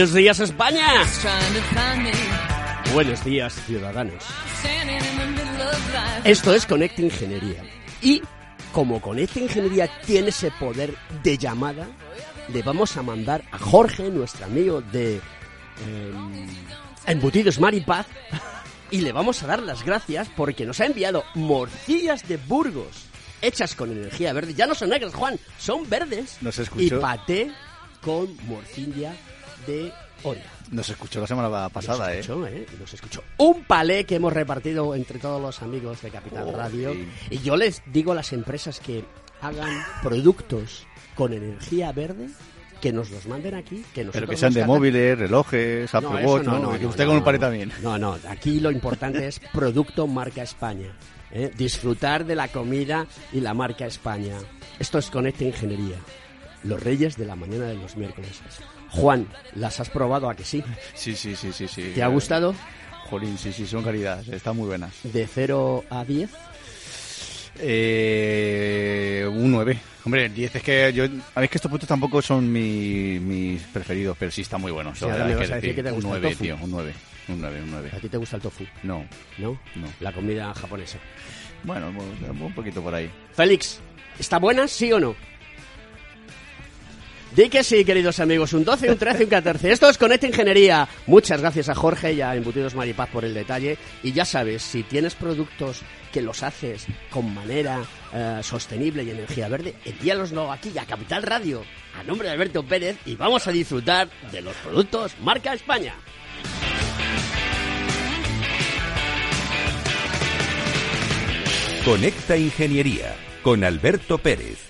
Buenos días España. Buenos días ciudadanos. Esto es Conecta Ingeniería. Y como Conecta Ingeniería tiene ese poder de llamada, le vamos a mandar a Jorge, nuestro amigo de eh, Embutidos Maripaz, y le vamos a dar las gracias porque nos ha enviado morcillas de Burgos hechas con energía verde. Ya no son negras, Juan, son verdes. Nos Y escuchó, paté con morcilla de olla. nos escuchó la semana pasada, nos ¿eh? escuchó, ¿eh? Nos escuchó. Un palé que hemos repartido entre todos los amigos de Capital Oh, Radio. sí. Y yo les digo a las empresas que hagan productos con energía verde, que nos los manden aquí, que Pero que sean de móviles, relojes, Apple No, Watch, no, ¿no? no, usted con un palé también. No, no, aquí lo importante es producto marca España. ¿eh? Disfrutar de la comida y la marca España. Esto es Conecta Ingeniería. Los reyes de la mañana de los miércoles. Juan, ¿las has probado a que sí? Sí, sí, sí, sí, sí. ¿Te ha gustado? Jolín, sí, sí, son calidades, están muy buenas. De 0 a 10. Eh, un 9. Hombre, el 10 es que yo... A ver, que estos productos tampoco son mi- mis preferidos, pero sí están muy buenos. Sí, ahora hay vas a decir que te un gusta el 9, tofu. tío, un 9. Un 9, un 9. ¿A ti te gusta el tofu? No, ¿No? no. La comida japonesa. Bueno, un un poquito por ahí. Félix, ¿está buena, sí o no? Di que sí, queridos amigos. Un 12, un 13, un 14. Esto es Conecta Ingeniería. Muchas gracias a Jorge y a Embutidos Maripaz por el detalle. Y ya sabes, si tienes productos que los haces con manera eh, sostenible y energía verde, envíalos aquí a Capital Radio, a nombre de Alberto Pérez, y vamos a disfrutar de los productos Marca España. Conecta Ingeniería con Alberto Pérez.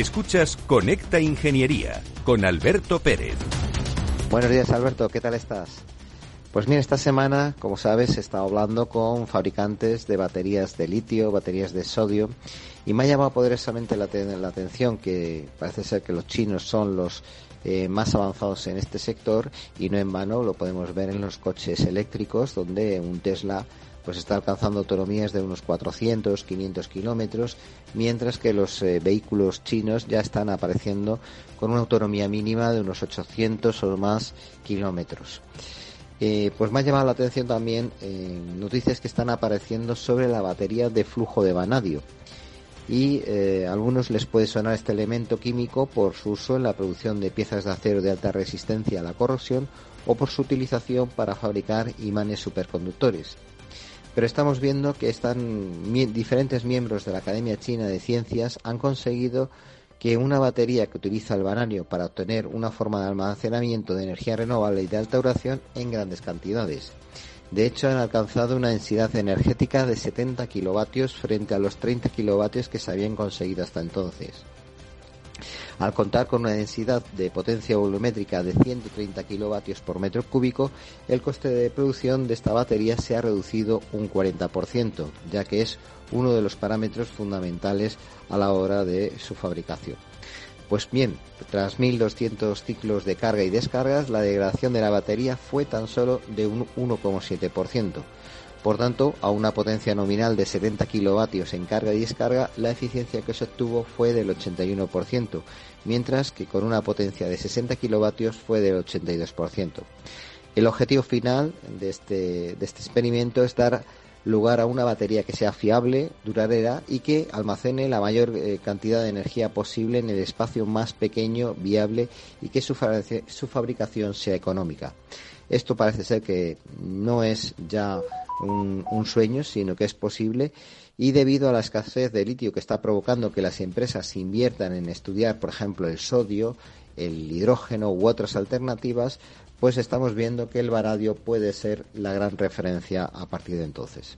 Escuchas Conecta Ingeniería con Alberto Pérez. Buenos días, Alberto. ¿Qué tal estás? Pues mira, esta semana, como sabes, he estado hablando con fabricantes de baterías de litio, baterías de sodio, y me ha llamado poderosamente la, te- la atención que parece ser que los chinos son los eh, más avanzados en este sector y no en vano lo podemos ver en los coches eléctricos, donde un Tesla pues está alcanzando autonomías de unos 400, 500 kilómetros, mientras que los eh, vehículos chinos ya están apareciendo con una autonomía mínima de unos 800 o más kilómetros. Eh, pues me ha llamado la atención también eh, noticias que están apareciendo sobre la batería de flujo de vanadio. Y a algunos les puede sonar este elemento químico por su uso en la producción de piezas de acero de alta resistencia a la corrosión o por su utilización para fabricar imanes superconductores pero estamos viendo que están diferentes miembros de la Academia China de Ciencias han conseguido que una batería que utiliza el vanadio para obtener una forma de almacenamiento de energía renovable y de alta duración en grandes cantidades. De hecho, han alcanzado una densidad energética de 70 kilovatios frente a los 30 kilovatios que se habían conseguido hasta entonces. Al contar con una densidad de potencia volumétrica de 130 kilovatios por metro cúbico, el coste de producción de esta batería se ha reducido un 40%, ya que es uno de los parámetros fundamentales a la hora de su fabricación. Pues bien, tras 1200 ciclos de carga y descargas, la degradación de la batería fue tan solo de un 1,7%. Por tanto, a una potencia nominal de 70 kilovatios en carga y descarga, la eficiencia que se obtuvo fue del 81%, mientras que con una potencia de 60 kilovatios fue del 82%. El objetivo final de este, de este experimento es dar lugar a una batería que sea fiable, duradera y que almacene la mayor eh, cantidad de energía posible en el espacio más pequeño, viable y que su, su fabricación sea económica. Esto parece ser que no es ya un, un, sueño, sino que es posible y debido a la escasez de litio que está provocando que las empresas inviertan en estudiar, por ejemplo, el sodio, el hidrógeno u otras alternativas, pues estamos viendo que el varadio puede ser la gran referencia a partir de entonces.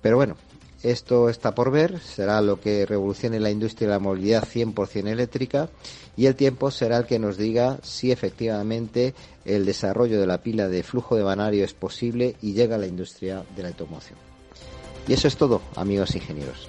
Pero bueno, esto está por ver, será lo que revolucione la industria de la movilidad 100% eléctrica y el tiempo será el que nos diga si efectivamente el desarrollo de la pila de flujo de vanario es posible y llega a la industria de la automoción. Y eso es todo, amigos ingenieros.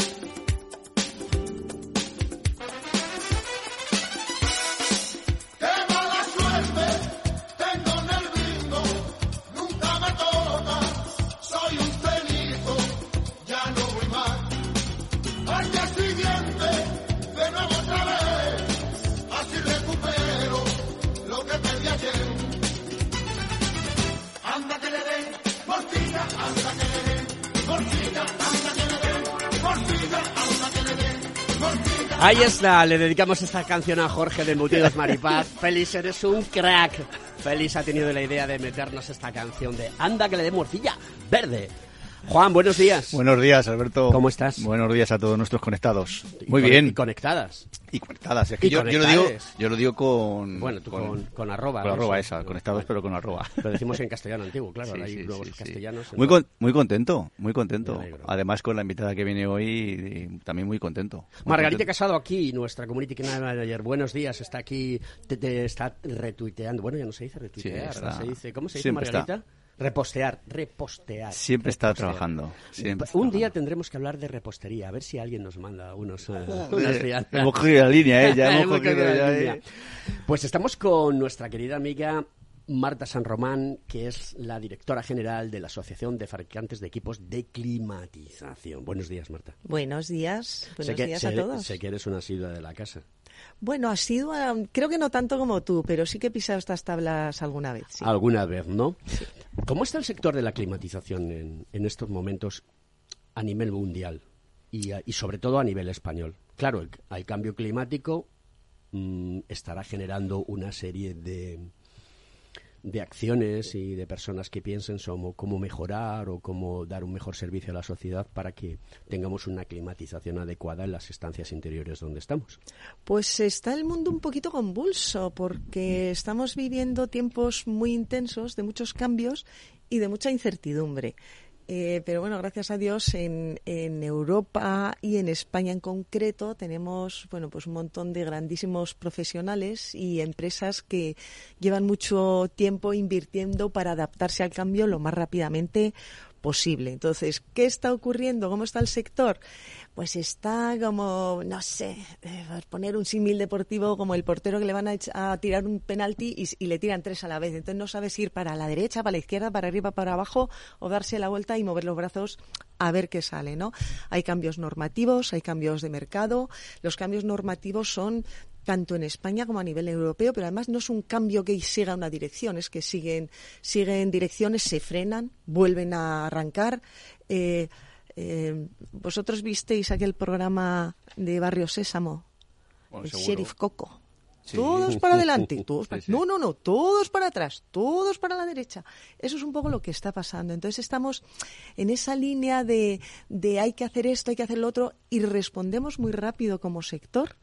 Le dedicamos esta canción a Jorge de Embutidos Maripaz. Félix, eres un crack. Félix ha tenido la idea de meternos esta canción de Anda que le dé morcilla verde. Juan, buenos días. Buenos días, Alberto. ¿Cómo estás? Buenos días a todos nuestros conectados. Muy Y bien. Y conectadas. Y conectadas. Es que Y yo, yo lo digo, yo lo digo con. Bueno, tú con, con arroba. con arroba esa, conectados pero con arroba. Lo decimos en castellano antiguo, claro. Sí, hay sí, nuevos sí, sí. castellanos. Muy, con- muy contento, muy contento. Además con la invitada que viene hoy, y también muy contento. Muy Margarita contento. Casado aquí, nuestra community manager. Buenos días, está aquí, te, te está retuiteando. Bueno, ya no se dice retuitear, se dice, ¿cómo se dice Margarita? está. Repostear, repostear. Siempre está trabajando. siempre Un día trabajando. tendremos que hablar de repostería, a ver si alguien nos manda unos, eh, unas Eh, hemos cogido la línea, ¿eh? Ya hemos cogido cogido la ya, línea. ¿eh? Pues estamos con nuestra querida amiga Marta San Román, que es la directora general de la Asociación de Fabricantes de Equipos de Climatización. Buenos días, Marta. Buenos días, buenos sé que, días sé- a todos. Sé que eres una asidua de la casa. Bueno, ha sido, creo que no tanto como tú, pero sí que he pisado estas tablas alguna vez. sí. Alguna vez, ¿no? ¿Cómo está el sector de la climatización en, en estos momentos a nivel mundial y, y sobre todo a nivel español? Claro, el, el cambio climático mm, estará generando una serie de, de acciones y de personas que piensen sobre cómo mejorar o cómo dar un mejor servicio a la sociedad para que tengamos una climatización adecuada en las estancias interiores donde estamos. Pues está el mundo un poquito convulso porque estamos viviendo tiempos muy intensos de muchos cambios y de mucha incertidumbre. Eh, pero bueno, gracias a Dios en, en Europa y en España en concreto tenemos bueno pues un montón de grandísimos profesionales y empresas que llevan mucho tiempo invirtiendo para adaptarse al cambio lo más rápidamente posible. Entonces, ¿qué está ocurriendo? ¿Cómo está el sector? Pues está como, no sé, eh, poner un símil deportivo como el portero que le van a, a tirar un penalti y, y le tiran tres a la vez. Entonces no sabes ir para la derecha, para la izquierda, para arriba, para abajo o darse la vuelta y mover los brazos a ver qué sale, ¿no? Hay cambios normativos, hay cambios de mercado. Los cambios normativos son tanto en España como a nivel europeo, pero además no es un cambio que siga una dirección, es que siguen, siguen direcciones, se frenan, vuelven a arrancar. Eh, eh, ¿Vosotros visteis aquel programa de Barrio Sésamo? Bueno, el seguro. Sheriff Coco. Todos para adelante, todos para... No, no, no, todos para atrás, todos para la derecha. Eso es un poco lo que está pasando. Entonces estamos en esa línea de, de hay que hacer esto, hay que hacer lo otro, y respondemos muy rápido como sector.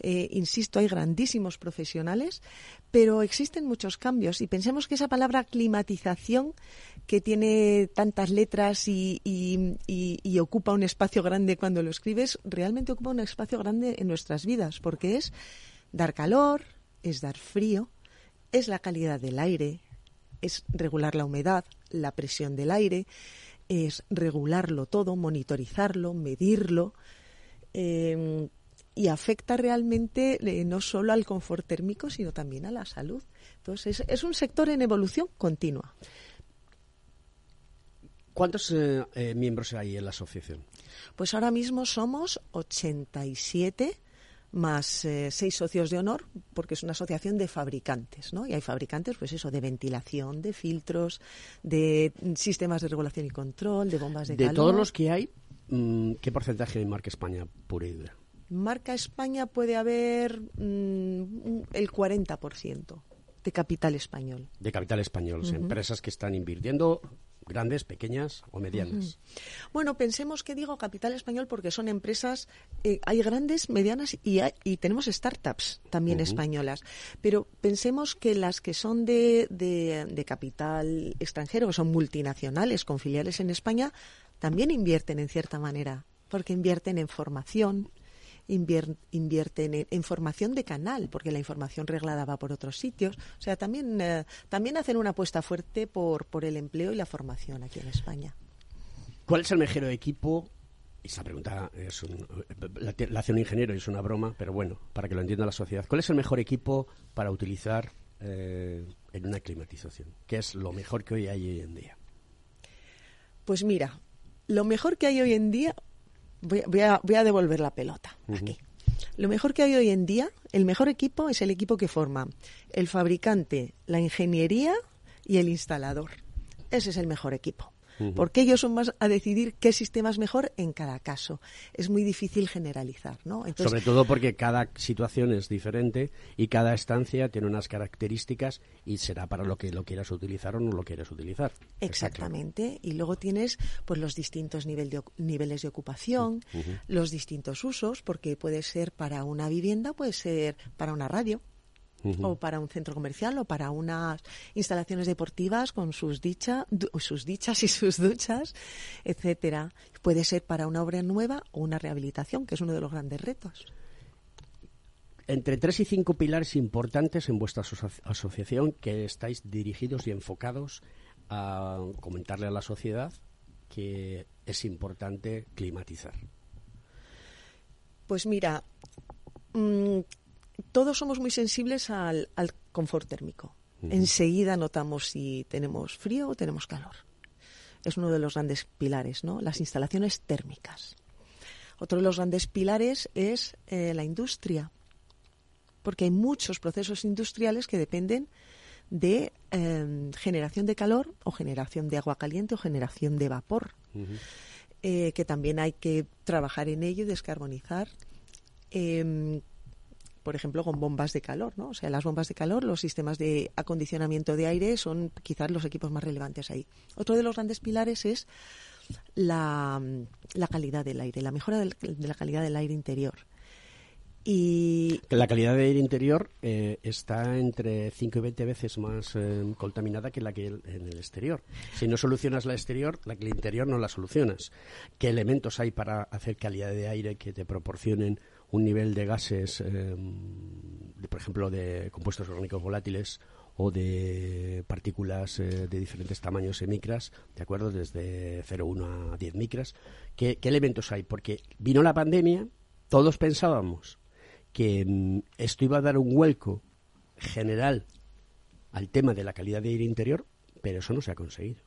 Eh, insisto, hay grandísimos profesionales, pero existen muchos cambios. Y pensemos que esa palabra climatización, que tiene tantas letras y, y- y- y ocupa un espacio grande cuando lo escribes, realmente ocupa un espacio grande en nuestras vidas, porque es dar calor, es dar frío, es la calidad del aire, es regular la humedad, la presión del aire, es regularlo todo, monitorizarlo, medirlo. eh, y afecta realmente eh, no solo al confort térmico, sino también a la salud. Entonces, es, es un sector en evolución continua. ¿Cuántos eh, eh, miembros hay en la asociación? Pues ahora mismo somos 87 más eh, seis socios de honor, porque es una asociación de fabricantes, ¿no? Y hay fabricantes, pues eso, de ventilación, de filtros, de sistemas de regulación y control, de bombas de, De calor. todos los que hay, mm, ¿qué porcentaje de marca España pura y dura? Marca España puede haber mm, el 40% de capital español. De capital español, empresas que están invirtiendo, grandes, pequeñas o medianas. Bueno, pensemos que digo capital español porque son empresas, eh, hay grandes, medianas y, hay- y tenemos startups también españolas. Pero pensemos que las que son de, de- de capital extranjero, que son multinacionales con filiales en España, también invierten en cierta manera, porque invierten en formación, invierten en, en formación de canal, porque la información reglada va por otros sitios. O sea, también, eh, también hacen una apuesta fuerte por, por el empleo y la formación aquí en España. ¿Cuál es el mejor equipo? Y esa pregunta es un- la hace un ingeniero y es una broma, pero bueno, para que lo entienda la sociedad. ¿Cuál es el mejor equipo para utilizar eh, en una climatización? ¿Qué es lo mejor que hoy hay hoy en día? Pues mira, lo mejor que hay hoy en día, voy, a- voy a, voy a devolver la pelota aquí. Lo mejor que hay hoy en día, el mejor equipo es el equipo que forma el fabricante, la ingeniería y el instalador. Ese es el mejor equipo. Porque ellos son más a decidir qué sistema es mejor en cada caso. Es muy difícil generalizar, ¿no? Entonces, Sobre todo porque cada situación es diferente y cada estancia tiene unas características y será para lo que lo quieras utilizar o no lo quieras utilizar. Exactamente. Y luego tienes pues los distintos nivel de niveles de ocupación, los distintos usos, porque puede ser para una vivienda, puede ser para una radio. O para un centro comercial o para unas instalaciones deportivas con sus dicha, sus dichas y sus duchas, etcétera. Puede ser para una obra nueva o una rehabilitación, que es uno de los grandes retos. Entre tres y cinco pilares importantes en vuestra aso- asociación que estáis dirigidos y enfocados a comentarle a la sociedad que es importante climatizar. Pues mira, mm, todos somos muy sensibles al, al confort térmico. Enseguida notamos si tenemos frío o tenemos calor. Es uno de los grandes pilares, ¿no? Las instalaciones térmicas. Otro de los grandes pilares es eh, la industria, porque hay muchos procesos industriales que dependen de eh, generación de calor o generación de agua caliente o generación de vapor eh, que también hay que trabajar en ello y descarbonizar. Por ejemplo, con bombas de calor, ¿no? O sea, las bombas de calor, los sistemas de acondicionamiento de aire son quizás los equipos más relevantes ahí. Otro de los grandes pilares es la, la calidad del aire, la mejora del- de la calidad del aire interior. Y La calidad de aire interior eh, está entre 5 y 20 veces más eh, contaminada que la que en el exterior. Si no solucionas la exterior, la que el interior no la solucionas. ¿Qué elementos hay para hacer calidad de aire que te proporcionen un nivel de gases, eh, de, por ejemplo, de compuestos orgánicos volátiles o de partículas eh, de diferentes tamaños en micras, ¿de acuerdo? Desde 0,1 a 10 micras. ¿Qué, elementos hay? Porque vino la pandemia, todos pensábamos que mm, esto iba a dar un vuelco general al tema de la calidad de aire interior, pero eso no se ha conseguido.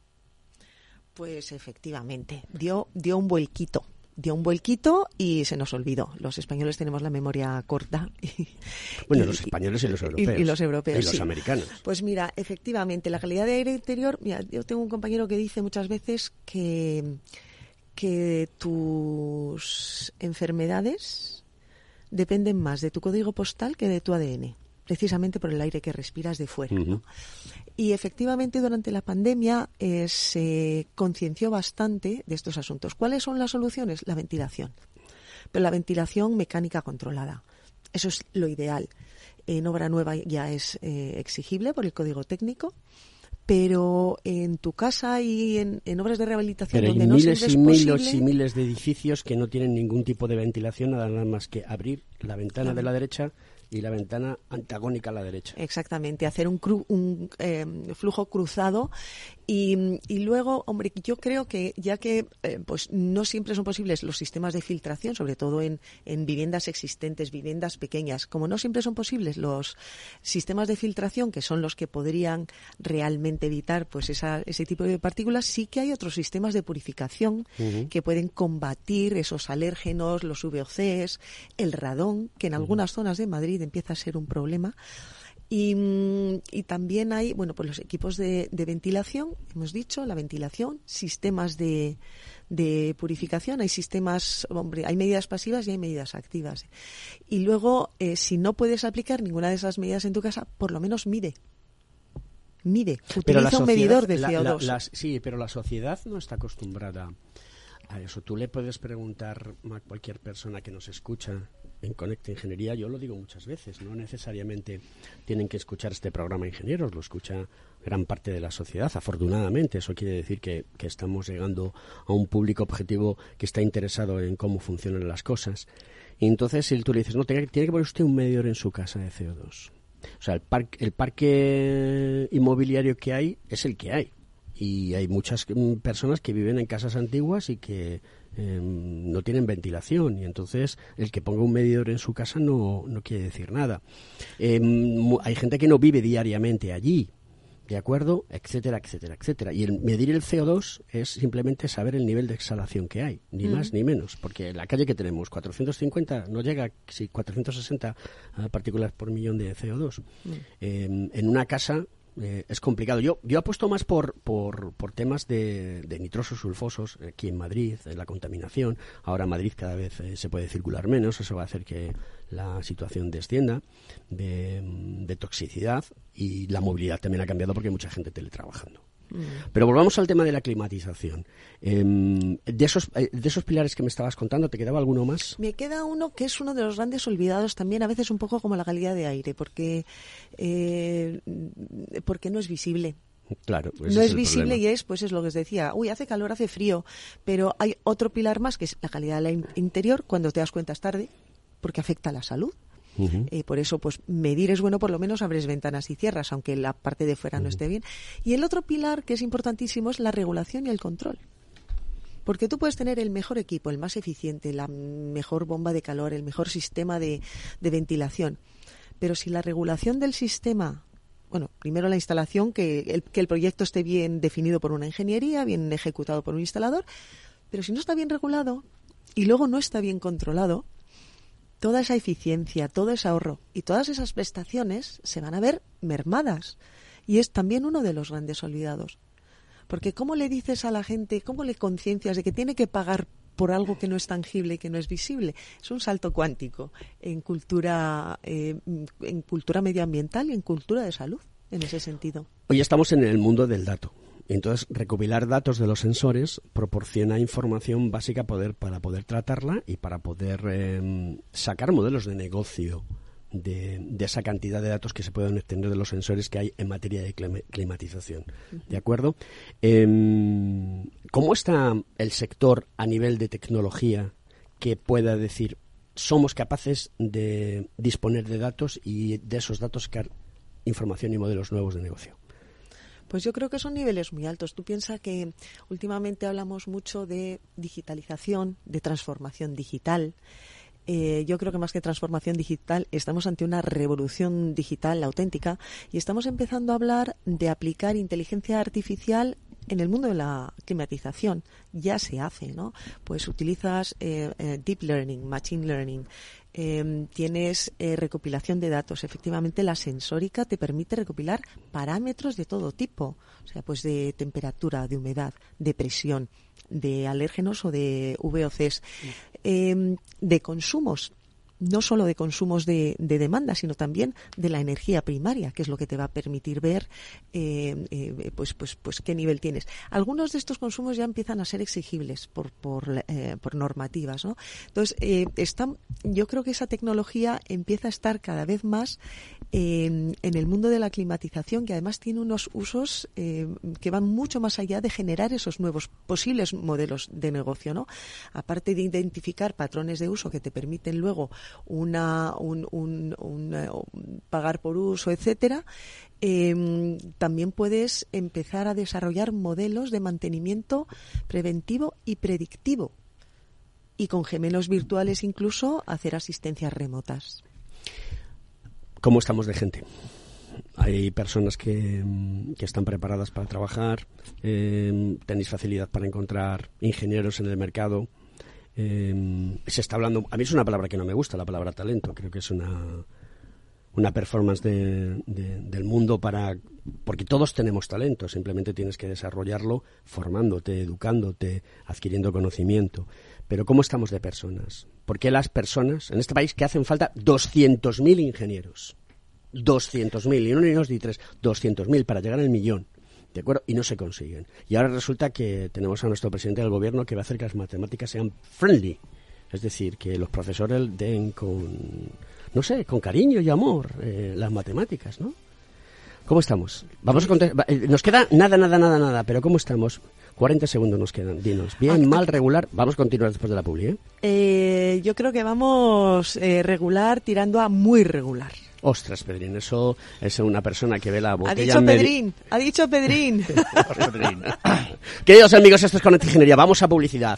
Pues efectivamente, dio, dio un vuelquito. Dio un vuelquito y se nos olvidó. Los españoles tenemos la memoria corta. y- Bueno, y- los españoles y los y- europeos. Y, los europeos. Y los sí. americanos. Pues mira, efectivamente, la calidad de aire interior. Mira, yo tengo un compañero que dice muchas veces que, que tus enfermedades dependen más de tu código postal que de tu ADN. Precisamente por el aire que respiras de fuera. Y efectivamente durante la pandemia eh, se concienció bastante de estos asuntos. ¿Cuáles son las soluciones? La ventilación. Pero la ventilación mecánica controlada. Eso es lo ideal. En obra nueva ya es eh, exigible por el código técnico pero en tu casa y en, obras de rehabilitación pero donde hay no miles y posible, miles y miles de edificios que no tienen ningún tipo de ventilación nada más que abrir la ventana de la derecha y la ventana antagónica a la derecha. Exactamente, hacer un, un eh, flujo cruzado y, luego, hombre, yo creo que ya que eh, pues no siempre son posibles los sistemas de filtración, sobre todo en, en, viviendas existentes, viviendas pequeñas, como no siempre son posibles los sistemas de filtración, que son los que podrían realmente evitar pues esa, ese tipo de partículas, sí que hay otros sistemas de purificación que pueden combatir esos alérgenos, los VOCs, el radón, que en algunas zonas de Madrid empieza a ser un problema. Y, mm, y, también hay, bueno, pues los equipos de, ventilación, hemos dicho, la ventilación, sistemas de, de, purificación, hay sistemas, hombre, hay medidas pasivas y hay medidas activas. Y luego, eh, si no puedes aplicar ninguna de esas medidas en tu casa, por lo menos mide. Mide, utiliza un medidor de CO2. sí, pero la sociedad no está acostumbrada a eso. Tú le puedes preguntar a cualquier persona que nos escucha en Conecta Ingeniería, yo lo digo muchas veces, no necesariamente tienen que escuchar este programa ingenieros, lo escucha gran parte de la sociedad, afortunadamente. Eso quiere decir que, estamos llegando a un público objetivo que está interesado en cómo funcionan las cosas. Y entonces, si tú le dices, no, tiene, tiene que poner usted un medidor en su casa de CO2. O sea, el, el parque inmobiliario que hay es el que hay. Y hay muchas mm, personas que viven en casas antiguas y que Em, no tienen ventilación y entonces el que ponga un medidor en su casa no, no quiere decir nada. Em, hay gente que no vive diariamente allí, ¿de acuerdo? Etcétera, etcétera, etcétera. Y el medir el CO2 es simplemente saber el nivel de exhalación que hay, ni más ni menos, porque la calle que tenemos, 450, no llega, si 460 partículas por millón de CO2. Em, en una casa eh, es complicado. Yo, yo apuesto más por, por, por temas de, de, nitrosos sulfosos aquí en Madrid, la contaminación. Ahora Madrid cada vez eh, se puede circular menos, eso va a hacer que la situación descienda de, de toxicidad y la movilidad también ha cambiado porque hay mucha gente teletrabajando. Mm. Pero volvamos al tema de la climatización. Em, de, esos, eh, de esos pilares que me estabas contando, ¿te quedaba alguno más? Me queda uno que es uno de los grandes olvidados también, a veces un poco como la calidad de aire, porque, eh, porque no es visible. Claro, no es, visible y es, pues es lo que os decía, uy, hace calor, hace frío, pero hay otro pilar más que es la calidad del interior, cuando te das cuenta es tarde, porque afecta a la salud. Eh, por eso, pues medir es bueno, por lo menos abres ventanas y cierras, aunque la parte de fuera no esté bien. Y el otro pilar que es importantísimo es la regulación y el control. Porque tú puedes tener el mejor equipo, el más eficiente, la mejor bomba de calor, el mejor sistema de, ventilación. Pero si la regulación del sistema bueno, primero la instalación, que el, que el proyecto esté bien definido por una ingeniería, bien ejecutado por un instalador, pero si no está bien regulado y luego no está bien controlado, toda esa eficiencia, todo ese ahorro y todas esas prestaciones se van a ver mermadas. Y es también uno de los grandes olvidados. Porque ¿cómo le dices a la gente, cómo le conciencias de que tiene que pagar por algo que no es tangible que no es visible? Es un salto cuántico en cultura, eh, en cultura medioambiental y en cultura de salud, en ese sentido. Hoy estamos en el mundo del dato. Entonces, recopilar datos de los sensores proporciona información básica poder, para poder tratarla y para poder em, sacar modelos de negocio de, esa cantidad de datos que se pueden obtener de los sensores que hay en materia de climatización. ¿De acuerdo? Em, ¿Cómo está el sector a nivel de tecnología que pueda decir somos capaces de disponer de datos y de esos datos sacar información y modelos nuevos de negocio? Pues yo creo que son niveles muy altos. Tú piensas que últimamente hablamos mucho de digitalización, de transformación digital. Eh, yo creo que más que transformación digital, estamos ante una revolución digital auténtica y estamos empezando a hablar de aplicar inteligencia artificial en el mundo de la climatización ya se hace, ¿no? Pues utilizas eh, eh, deep learning, machine learning, Em, tienes eh, recopilación de datos. Efectivamente, la sensórica te permite recopilar parámetros de todo tipo, o sea, pues de temperatura, de humedad, de presión, de alérgenos o de VOCs, em, de consumos. No solo de consumos de, demanda, sino también de la energía primaria, que es lo que te va a permitir ver eh, eh, pues, pues, pues qué nivel tienes. Algunos de estos consumos ya empiezan a ser exigibles por, por, eh, por normativas. ¿no? Entonces, están, yo creo que esa tecnología empieza a estar cada vez más en el mundo de la climatización, que además tiene unos usos que van mucho más allá de generar esos nuevos posibles modelos de negocio. ¿no? Aparte de identificar patrones de uso que te permiten luego una, un, eh, pagar por uso, etcétera, em, también puedes empezar a desarrollar modelos de mantenimiento preventivo y predictivo. Y con gemelos virtuales incluso hacer asistencias remotas. ¿Cómo estamos de gente? Hay personas que, que están preparadas para trabajar, em, tenéis facilidad para encontrar ingenieros en el mercado, Em, se está hablando, a mí es una palabra que no me gusta, la palabra talento, creo que es una, una performance del mundo para porque todos tenemos talento, simplemente tienes que desarrollarlo formándote, educándote, adquiriendo conocimiento. Pero ¿cómo estamos de personas? Porque las personas, en este país que hacen falta 200.000 ingenieros, 200.000, y no ni dos ni tres, 200.000 para llegar al millón. ¿De acuerdo? Y no se consiguen. Y ahora resulta que tenemos a nuestro presidente del gobierno que va a hacer que las matemáticas sean friendly. Es decir, que los profesores den con, no sé, con cariño y amor eh, las matemáticas, ¿no? ¿Cómo estamos? Vamos a eh, Nos queda nada, nada, nada, nada, pero ¿cómo estamos? 40 segundos nos quedan. Dinos, bien, mal, regular. Vamos a continuar después de la publi, ¿eh? eh yo creo que vamos regular tirando a muy regular. Ostras, Pedrín, eso es una persona que ve la botella... Ha dicho Pedrín, ha dicho Pedrín. Queridos amigos, esto es Conecta Ingeniería. Vamos a publicidad.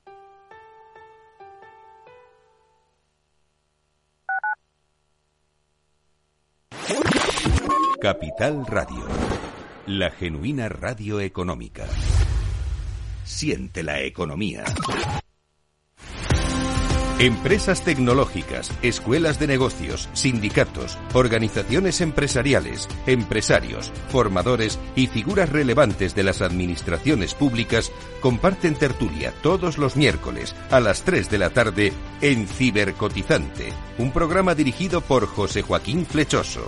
Capital Radio, la genuina radio económica. Siente la economía. Empresas tecnológicas, escuelas de negocios, sindicatos, organizaciones empresariales, empresarios, formadores y figuras relevantes de las administraciones públicas comparten tertulia todos los miércoles a las 3 de la tarde en Cibercotizante, un programa dirigido por José Joaquín Flechoso.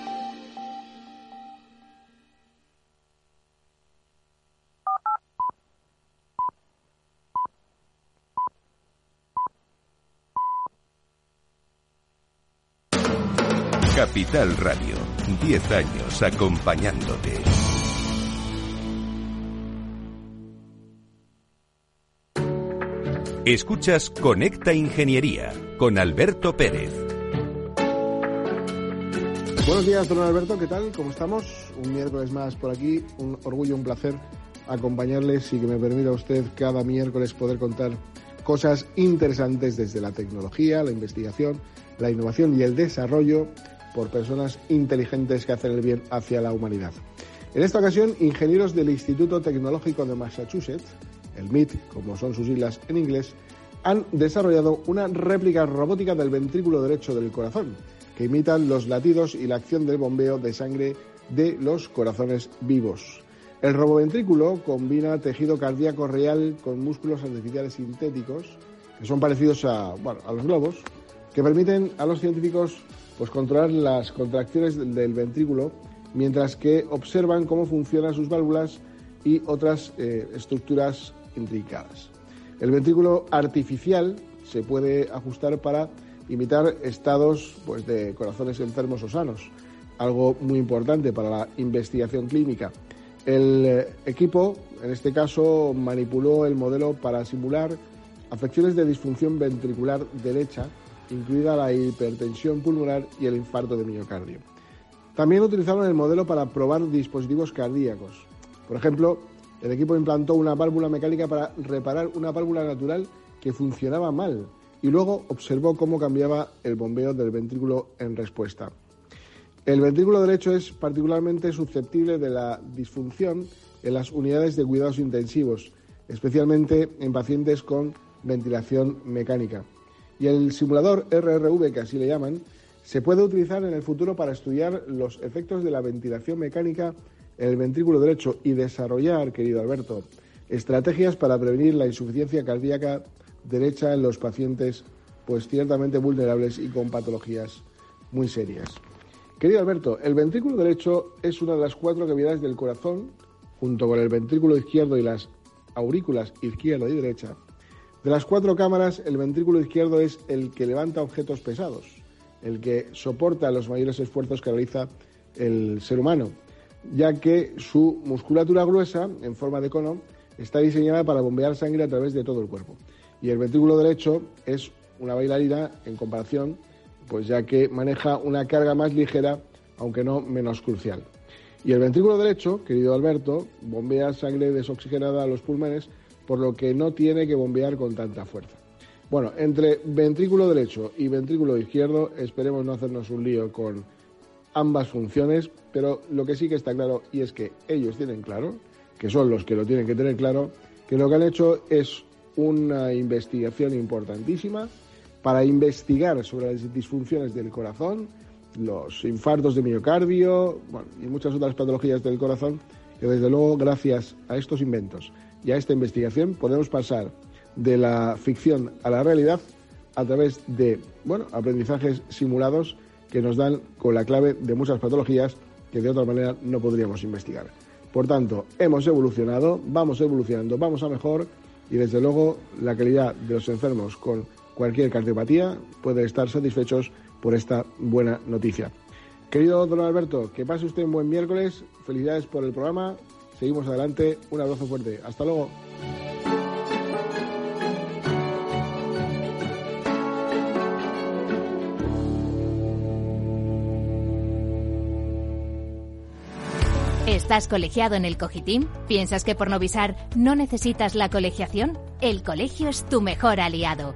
Capital Radio, 10 años acompañándote. Escuchas Conecta Ingeniería con Alberto Pérez. Buenos días, don Alberto, ¿qué tal? ¿Cómo estamos? Un miércoles más por aquí, un orgullo, un placer acompañarles y que me permita usted cada miércoles poder contar cosas interesantes desde la tecnología, la investigación, la innovación y el desarrollo por personas inteligentes que hacen el bien hacia la humanidad. En esta ocasión, ingenieros del Instituto Tecnológico de Massachusetts, el MIT, como son sus islas en inglés, han desarrollado una réplica robótica del ventrículo derecho del corazón, que imitan los latidos y la acción del bombeo de sangre de los corazones vivos. El roboventrículo combina tejido cardíaco real con músculos artificiales sintéticos, que son parecidos a, a los globos, que permiten a los científicos pues, controlar las contracciones del ventrículo mientras que observan cómo funcionan sus válvulas y otras eh, estructuras intrincadas. El ventrículo artificial se puede ajustar para imitar estados pues, de corazones enfermos o sanos, algo muy importante para la investigación clínica. El eh, equipo, en este caso, manipuló el modelo para simular afecciones de disfunción ventricular derecha, incluida la hipertensión pulmonar y el infarto de miocardio. También utilizaron el modelo para probar dispositivos cardíacos. Por ejemplo, el equipo implantó una válvula mecánica para reparar una válvula natural que funcionaba mal y luego observó cómo cambiaba el bombeo del ventrículo en respuesta. El ventrículo derecho es particularmente susceptible de la disfunción en las unidades de cuidados intensivos, especialmente en pacientes con ventilación mecánica. Y el simulador RRV, que así le llaman, se puede utilizar en el futuro para estudiar los efectos de la ventilación mecánica en el ventrículo derecho y desarrollar, querido Alberto, estrategias para prevenir la insuficiencia cardíaca derecha en los pacientes pues ciertamente vulnerables y con patologías muy serias. Querido Alberto, el ventrículo derecho es una de las cuatro cavidades del corazón, junto con el ventrículo izquierdo y las aurículas izquierda y derecha. De las cuatro cámaras, el ventrículo izquierdo es el que levanta objetos pesados el que soporta los mayores esfuerzos que realiza el ser humano, ya que su musculatura gruesa, en forma de cono, está diseñada para bombear sangre a través de todo el cuerpo. Y el ventrículo derecho es una bailarina en comparación, pues ya que maneja una carga más ligera, aunque no menos crucial. Y el ventrículo derecho, querido Alberto, bombea sangre desoxigenada a los pulmones, por lo que no tiene que bombear con tanta fuerza. Bueno, entre ventrículo derecho y ventrículo izquierdo esperemos no hacernos un lío con ambas funciones, pero lo que sí que está claro y es que ellos tienen claro, que son los que lo tienen que tener claro, que lo que han hecho es una investigación importantísima para investigar sobre las disfunciones del corazón, los infartos de miocardio y muchas otras patologías del corazón, que desde luego gracias a estos inventos y a esta investigación podemos pasar de la ficción a la realidad a través de bueno, aprendizajes simulados que nos dan con la clave de muchas patologías que de otra manera no podríamos investigar. Por tanto, hemos evolucionado, vamos evolucionando, vamos a mejor y desde luego la calidad de los enfermos con cualquier cardiopatía puede estar satisfechos por esta buena noticia. Querido don Alberto, que pase usted un buen miércoles, felicidades por el programa, seguimos adelante, un abrazo fuerte, hasta luego. ¿Estás colegiado en el Cogitim? ¿Piensas que por Novisar no necesitas la colegiación? El colegio es tu mejor aliado.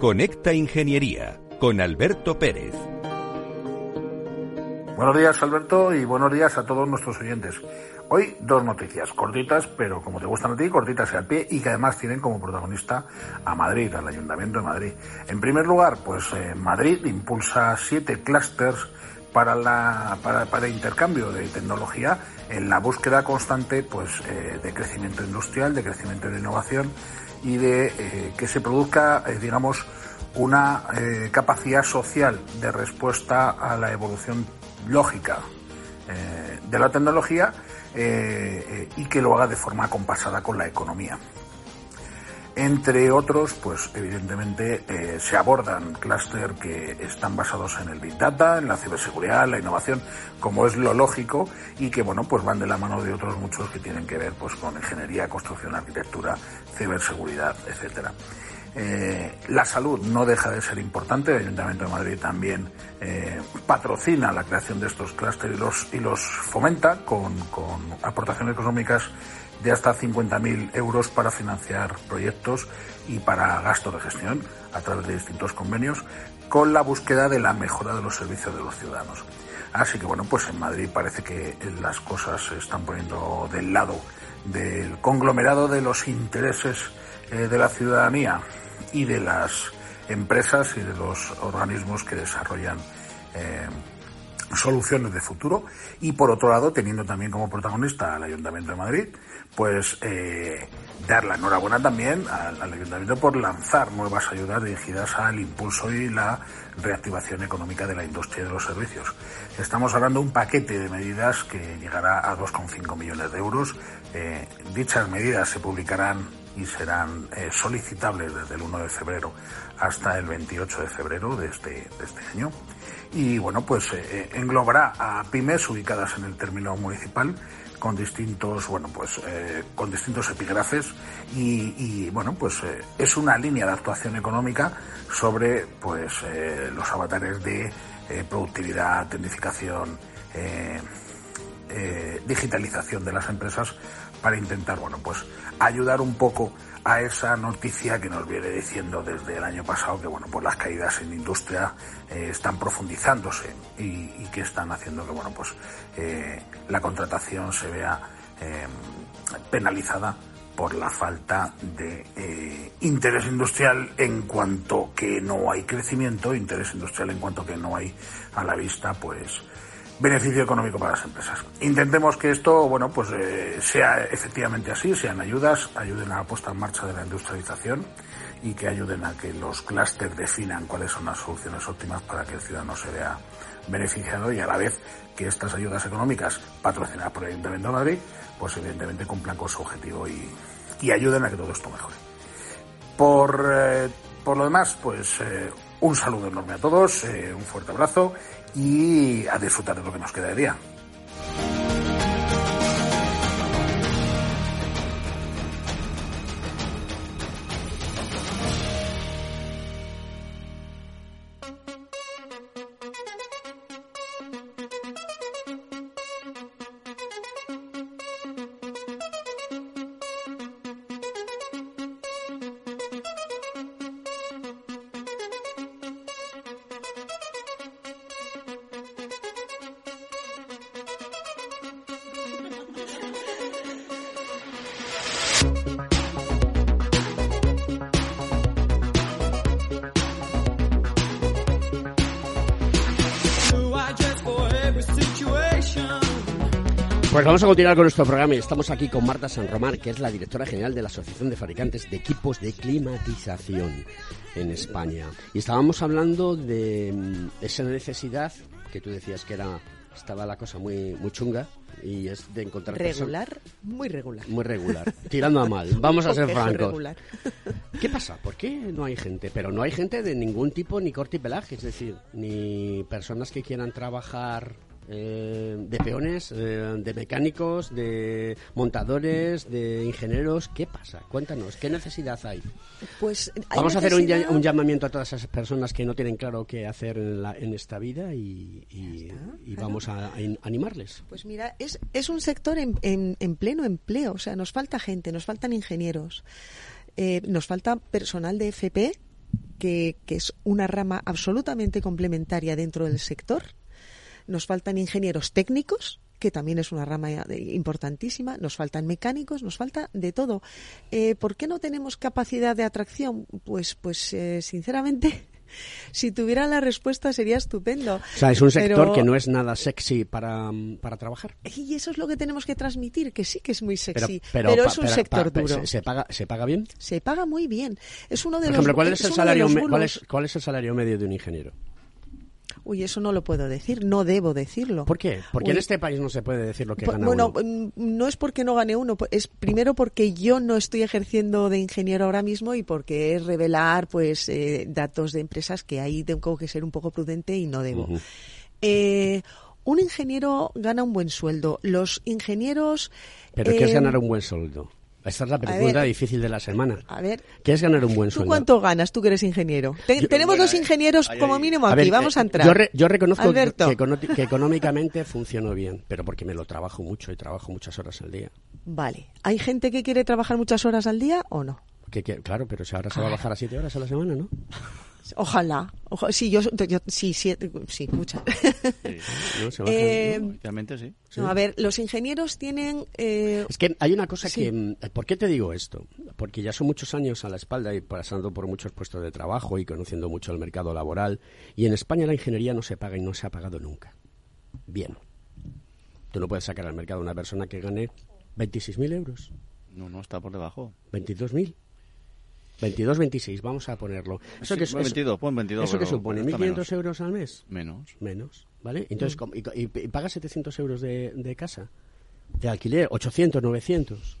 Conecta Ingeniería con Alberto Pérez. Buenos días Alberto y buenos días a todos nuestros oyentes. Hoy dos noticias cortitas, pero como te gustan a ti, cortitas y al pie y que además tienen como protagonista a Madrid, al Ayuntamiento de Madrid. En primer lugar, pues eh, Madrid impulsa siete clústeres para, la, para, para, intercambio de tecnología en la búsqueda constante pues, eh, de crecimiento industrial, de crecimiento de innovación y de eh, que se produzca, eh, digamos, una capacidad social de respuesta a la evolución lógica de la tecnología y que lo haga de forma compasada con la economía. Entre otros, pues evidentemente eh, se abordan clúster que están basados en el Big Data, en la ciberseguridad, la innovación, como es lo lógico, y que bueno, pues van de la mano de otros muchos que tienen que ver pues con ingeniería, construcción, arquitectura, ciberseguridad, etcétera. Eh, la salud no deja de ser importante. El Ayuntamiento de Madrid también eh, patrocina la creación de estos clústeres y los, fomenta con, con aportaciones económicas de hasta 50.000 euros para financiar proyectos y para gastos de gestión a través de distintos convenios con la búsqueda de la mejora de los servicios de los ciudadanos. Así que bueno, pues en Madrid parece que las cosas se están poniendo del lado del conglomerado de los intereses eh, de la ciudadanía y de las empresas y de los organismos que desarrollan eh, soluciones de futuro y por otro lado teniendo también como protagonista al Ayuntamiento de Madrid pues eh, dar la enhorabuena también al, ayuntamiento por lanzar nuevas ayudas dirigidas al impulso y la reactivación económica de la industria y de los servicios. Estamos hablando de un paquete de medidas que llegará a 2,5 millones de euros. Eh, dichas medidas se publicarán y serán eh, solicitables desde el 1 de febrero hasta el 28 de febrero de este, de este año. Y bueno, pues englobará a pymes ubicadas en el término municipal con distintos, bueno, pues eh, con distintos epígrafes y, bueno, pues eh, es una línea de actuación económica sobre, pues, eh, los avatares de productividad, tecnificación, digitalización de las empresas para intentar, bueno, pues ayudar un poco a esa noticia que nos viene diciendo desde el año pasado que bueno pues las caídas en industria eh, están profundizándose y, que están haciendo que bueno pues eh, la contratación se vea eh, penalizada por la falta de interés industrial en cuanto que no hay crecimiento, interés industrial en cuanto que no hay a la vista pues beneficio económico para las empresas. Intentemos que esto, bueno, pues eh, sea efectivamente así, sean ayudas, ayuden a la puesta en marcha de la industrialización y que ayuden a que los clústeres definan cuáles son las soluciones óptimas para que el ciudadano se vea beneficiado y a la vez que estas ayudas económicas patrocinadas por el Ayuntamiento de Madrid, pues evidentemente cumplan con su objetivo y, ayuden a que todo esto mejore. Por, eh, por lo demás, pues eh, un saludo enorme a todos, un fuerte abrazo y a disfrutar de lo que nos queda día. Vamos a continuar con nuestro programa y estamos aquí con Marta San Román, que es la directora general de la Asociación de Fabricantes de Equipos de Climatización en España. Y estábamos hablando de mm, esa necesidad que tú decías que era estaba la cosa muy muy chunga y es de encontrar regular, muy regular. Muy regular, tirando a mal. Vamos a ser francos. ¿Qué pasa? ¿Por qué no hay gente? Pero no hay gente de ningún tipo ni corte y pelaje, es decir, ni personas que quieran trabajar eh, de peones, eh, de mecánicos, de montadores, de ingenieros. ¿Qué pasa? Cuéntanos, ¿qué necesidad hay? Pues vamos a hacer un, llamamiento a todas esas personas que no tienen claro qué hacer en, esta vida y, vamos a, animarles. Pues mira, es, es un sector en, en, pleno empleo, o sea, nos falta gente, nos faltan ingenieros, eh, nos falta personal de FP. Que, que es una rama absolutamente complementaria dentro del sector, nos faltan ingenieros técnicos, que también es una rama importantísima, nos faltan mecánicos, nos falta de todo. Eh, ¿Por qué no tenemos capacidad de atracción? Pues, pues eh, sinceramente, si tuviera la respuesta sería estupendo. O sea, es un sector que no es nada sexy para, trabajar. Y eso es lo que tenemos que transmitir, que sí que es muy sexy, pero, es un sector duro. ¿se, paga, ¿Se paga bien? Se paga muy bien. Es uno de Por los ejemplo, ¿cuál es, el salario, ¿cuál, es, ¿cuál es el salario medio de un ingeniero? Uy, eso no lo puedo decir, no debo decirlo. ¿Por qué? Porque en este país no se puede decir lo que gana bueno, uno. mm, no es porque no gane uno, es primero porque yo no estoy ejerciendo de ingeniero ahora mismo y porque es revelar pues eh, datos de empresas que ahí tengo que ser un poco prudente y no debo. Eh, un ingeniero gana un buen sueldo. Los ingenieros. ¿Pero qué es eh, ganar un buen sueldo? Esta es la pregunta ver. difícil de la semana. A ver, ¿Qué es ganar un buen ¿tú sueldo? cuánto ganas? Tú que eres ingeniero. Te- tenemos dos ingenieros como mínimo aquí. Ver, Vamos eh, a entrar. Yo, re- yo reconozco que, que económicamente funciono bien, pero porque me lo trabajo mucho y trabajo muchas horas al día. Vale. ¿Hay gente que quiere trabajar muchas horas al día o no? Que, que- claro, pero si ahora se va a bajar a siete horas a la semana, ¿no? Ojalá. Oja- sí, yo, yo- sí, sí, sí, muchas. Se Eh, sí. No, a ver, los ingenieros tienen. eh, Es que hay una cosa Sí. que... mm, ¿Por qué te digo esto? Porque ya son muchos años a la espalda y pasando por muchos puestos de trabajo y conociendo mucho el mercado laboral. Y en España la ingeniería no se paga y no se ha pagado nunca. Bien. Tú no puedes sacar al mercado a una persona que gane 26.000 euros. No, no, está por debajo. 22.000. 22, 26, vamos a ponerlo. ¿Eso Sí, que pon 22, pon 22, ¿Eso que supone? pero está ¿1.500 menos. euros al mes? Menos. Menos, ¿vale? Entonces, ¿cómo- y, y- y pagas 700 euros de, de casa? De alquiler, 800, 900.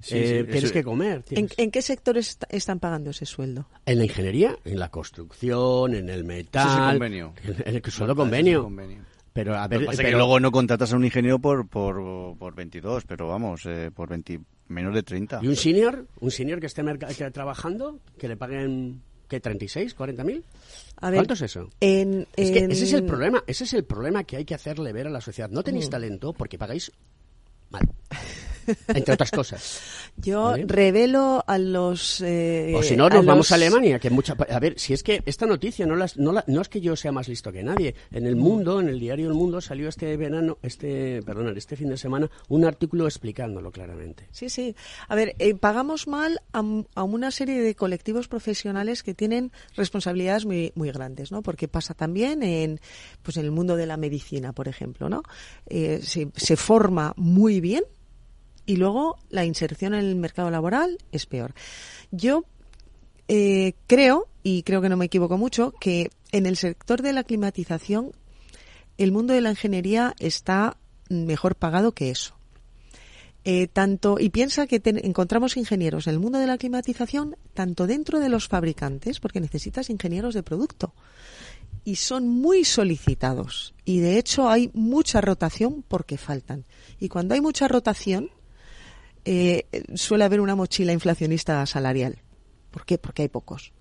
Sí, Eh, sí, tienes eso- que comer. ¿En, tienes- en qué sectores est- están pagando ese sueldo? En la ingeniería, en la construcción, en el metal. Eso es el convenio. En el sueldo Ese es el convenio. convenio. Pero a Lo ver, que pasa es pero- que luego no contratas a un ingeniero por, por, por 22, pero vamos, eh, por 20, menos de 30. ¿Y un senior? ¿Un senior que esté que trabajando? ¿Que le paguen, qué, 36, 40 mil? A ver, ¿Cuánto es eso? En, Es que ese es el problema, ese es el problema que hay que hacerle ver a la sociedad. No tenéis Mm. talento porque pagáis mal. Entre otras cosas. Yo ¿Vale? revelo a los. eh, O si no, nos vamos los- a Alemania, que mucha... A ver, si es que esta noticia no, las- no, la- no es que yo sea más listo que nadie. En el mundo, en el diario El Mundo, salió este verano, este, perdón, este fin de semana, un artículo explicándolo claramente. Sí, sí. A ver, eh, pagamos mal a, una serie de colectivos profesionales que tienen responsabilidades muy, muy grandes, ¿no? Porque pasa también en, pues en el mundo de la medicina, por ejemplo, ¿no? Eh, se, se forma muy bien y luego la inserción en el mercado laboral es peor. Yo eh, creo, y creo que no me equivoco mucho, que en el sector de la climatización el mundo de la ingeniería está mejor pagado que eso. Eh, tanto y piensa que encontramos ingenieros en el mundo de la climatización tanto dentro de los fabricantes porque necesitas ingenieros de producto y son muy solicitados y de hecho hay mucha rotación porque faltan y cuando hay mucha rotación eh, suele haber una mochila inflacionista salarial ¿por qué? porque hay pocos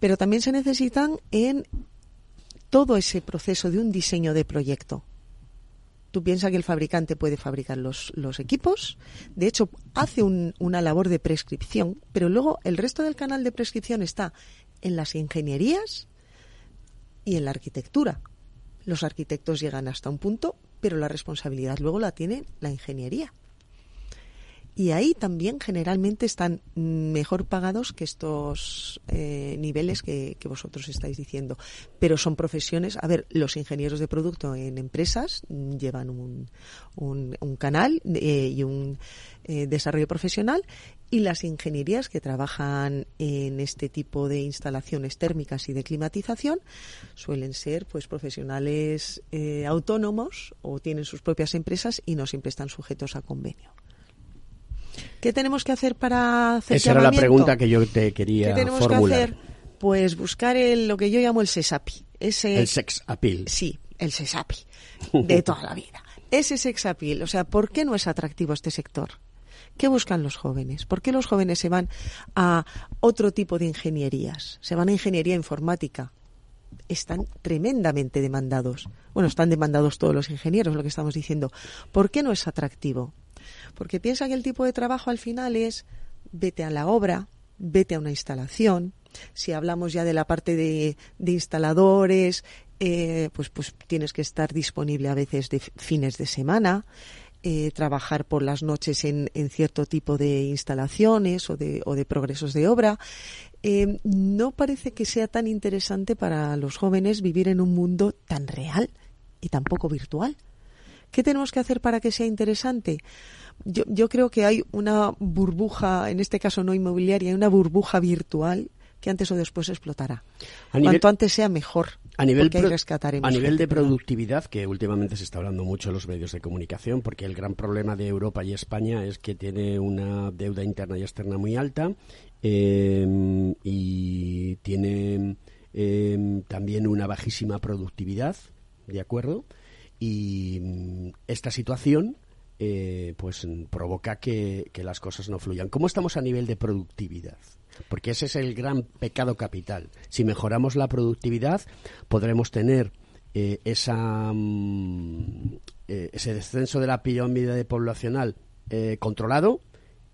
pero también se necesitan en todo ese proceso de un diseño de proyecto Tú piensas que el fabricante puede fabricar los, los equipos, de hecho hace un- una labor de prescripción, pero luego el resto del canal de prescripción está en las ingenierías y en la arquitectura. Los arquitectos llegan hasta un punto, pero la responsabilidad luego la tiene la ingeniería. Y ahí también generalmente están mejor pagados que estos eh, niveles que, vosotros estáis diciendo. Pero son profesiones, a ver, los ingenieros de producto en empresas llevan un, canal eh, y un eh, desarrollo profesional y las ingenierías que trabajan en este tipo de instalaciones térmicas y de climatización suelen ser pues profesionales autónomos o tienen sus propias empresas y no siempre están sujetos a convenio. ¿Qué tenemos que hacer para hacer Esa era la pregunta que yo te quería ¿Qué tenemos formular. que hacer? Pues buscar el, lo que yo llamo el sesapi. Ese, El sex appeal. Sí, el sesapi. De toda la vida. Ese sex appeal. O sea, ¿por qué no es atractivo este sector? ¿Qué buscan los jóvenes? ¿Por qué los jóvenes se van a otro tipo de ingenierías? Se van a ingeniería informática. Están tremendamente demandados. Bueno, están demandados todos los ingenieros, lo que estamos diciendo. ¿Por qué no es atractivo? Porque piensa que el tipo de trabajo al final es vete a la obra, vete a una instalación. Si hablamos ya de la parte de, instaladores, eh, pues, pues tienes que estar disponible a veces de fines de semana, eh, trabajar por las noches en, cierto tipo de instalaciones o de, o de progresos de obra. Eh, no parece que sea tan interesante para los jóvenes vivir en un mundo tan real y tan poco virtual. ¿Qué tenemos que hacer para que sea interesante? Yo, yo creo que hay una burbuja, en este caso no inmobiliaria, hay una burbuja virtual que antes o después explotará. A nivel- Cuanto antes sea mejor. A nivel, pro- rescataremos a nivel de productividad, que últimamente se está hablando mucho en los medios de comunicación, porque el gran problema de Europa y España es que tiene una deuda interna y externa muy alta eh, y tiene eh, también una bajísima productividad, ¿de acuerdo? Y mm, esta situación eh, pues mm, provoca que, que las cosas no fluyan. ¿Cómo estamos a nivel de productividad? Porque ese es el gran pecado capital. Si mejoramos la productividad, podremos tener eh, esa, mm, eh, ese descenso de la pirámide poblacional eh, controlado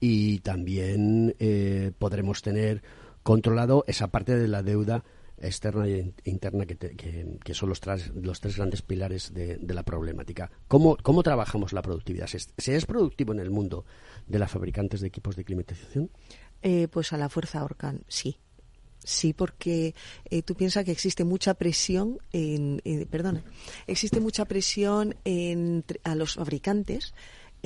y también eh, podremos tener controlado esa parte de la deuda externa e in- interna que, te- que- son los, tras- los tres grandes pilares de, de la problemática. ¿Cómo, ¿Cómo trabajamos la productividad? ¿Se, es productivo en el mundo de las fabricantes de equipos de climatización? Eh, pues a la fuerza Orcan, sí. Sí, porque eh, tú piensas que existe mucha presión en, perdona, existe mucha presión entre- a los fabricantes,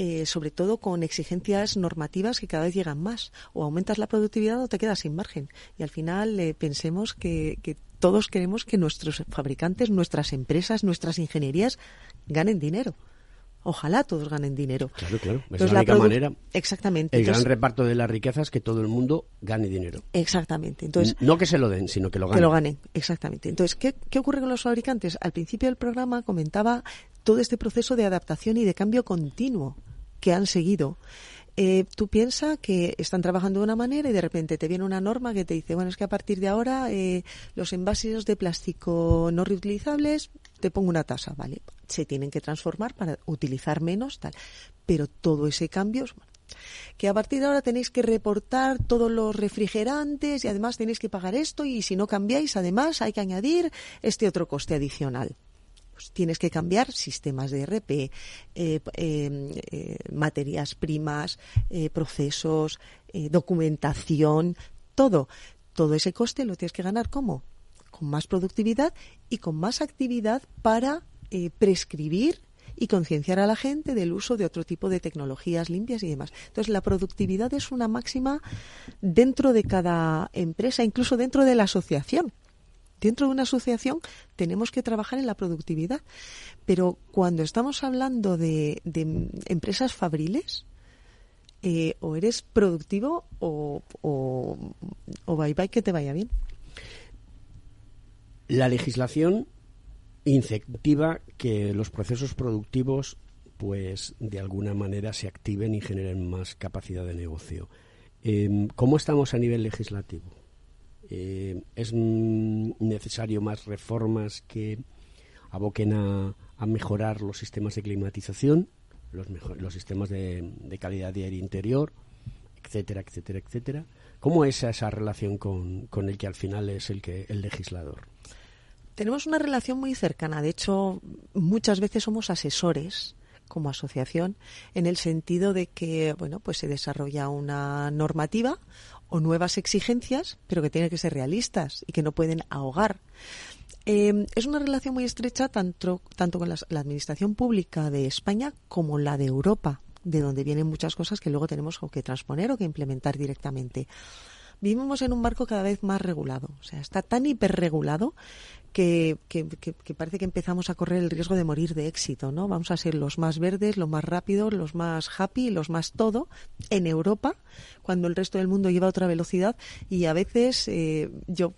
eh, sobre todo con exigencias normativas que cada vez llegan más. O aumentas la productividad o te quedas sin margen. Y al final eh, pensemos que, que todos queremos que nuestros fabricantes, nuestras empresas, nuestras ingenierías ganen dinero. Ojalá todos ganen dinero. Claro, claro. Es la única manera. Exactamente. El gran reparto de la riqueza es que todo el mundo gane dinero. Exactamente. Entonces, no que se lo den, sino que lo ganen. que lo ganen, exactamente. Entonces, ¿qué, ¿qué ocurre con los fabricantes? Al principio del programa comentaba todo este proceso de adaptación y de cambio continuo que han seguido. Eh, tú piensas que están trabajando de una manera y de repente te viene una norma que te dice, bueno, es que a partir de ahora eh, los envases de plástico no reutilizables, te pongo una tasa, ¿vale? Se tienen que transformar para utilizar menos, tal. Pero todo ese cambio, es- que a partir de ahora tenéis que reportar todos los refrigerantes y además tenéis que pagar esto y si no cambiáis, además hay que añadir este otro coste adicional. Pues tienes que cambiar sistemas de RP, eh, eh, eh, materias primas, eh, procesos, documentación, todo. Todo ese coste lo tienes que ganar ¿cómo? Con más productividad y con más actividad para prescribir y concienciar a la gente del uso de otro tipo de tecnologías limpias y demás. Entonces, la productividad es una máxima dentro de cada empresa, incluso dentro de la asociación. Dentro de una asociación tenemos que trabajar en la productividad, pero cuando estamos hablando de, empresas fabriles, eh, o eres productivo o, o, o bye bye que te vaya bien. La legislación incentiva que los procesos productivos pues de alguna manera se activen y generen más capacidad de negocio. Eh, ¿Cómo estamos a nivel legislativo? Eh, ¿Es necesario más reformas que aboquen a, a mejorar los sistemas de climatización, los, mejo- los sistemas de, de calidad de aire interior, etcétera, etcétera, etcétera? ¿Cómo es esa relación con, con el que al final es el que el legislador? Tenemos una relación muy cercana. De hecho, muchas veces somos asesores como asociación en el sentido de que, bueno, pues se desarrolla una normativa o nuevas exigencias, pero que tienen que ser realistas y que no pueden ahogar. Eh, es una relación muy estrecha tanto, tanto con la Administración Pública de España como la de Europa, de donde vienen muchas cosas que luego tenemos que transponer o que implementar directamente. Vivimos en un marco cada vez más regulado, o sea, está tan hiperregulado que, parece que empezamos a correr el riesgo de morir de éxito, ¿no? Vamos a ser los más verdes, los más rápidos, los más happy, los más todo en Europa, cuando el resto del mundo lleva otra velocidad y a veces eh, yo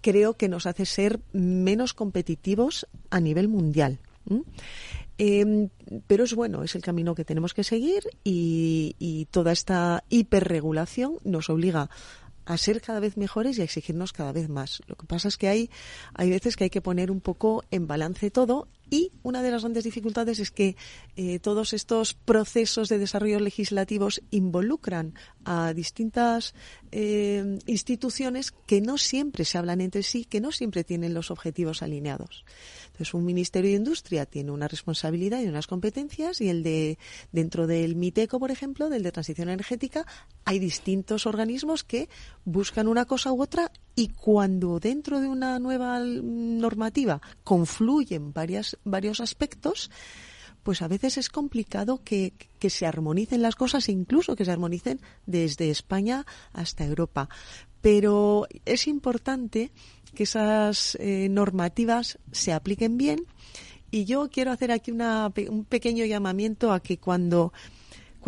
creo que nos hace ser menos competitivos a nivel mundial. ¿m? Eh, pero es bueno, es el camino que tenemos que seguir y, y toda esta hiperregulación nos obliga a ser cada vez mejores y a exigirnos cada vez más. Lo que pasa es que hay, hay veces que hay que poner un poco en balance todo y una de las grandes dificultades es que eh, todos estos procesos de desarrollo legislativos involucran a distintas eh, instituciones que no siempre se hablan entre sí, que no siempre tienen los objetivos alineados. Entonces, un Ministerio de Industria tiene una responsabilidad y unas competencias y el de dentro del MITECO, por ejemplo, del de Transición Energética, hay distintos organismos que buscan una cosa u otra y cuando dentro de una nueva normativa confluyen varias, varios aspectos, pues a veces es complicado que, que se armonicen las cosas incluso que se armonicen desde España hasta Europa. pero es importante que esas eh, normativas se apliquen bien y yo quiero hacer aquí una, un pequeño llamamiento a que cuando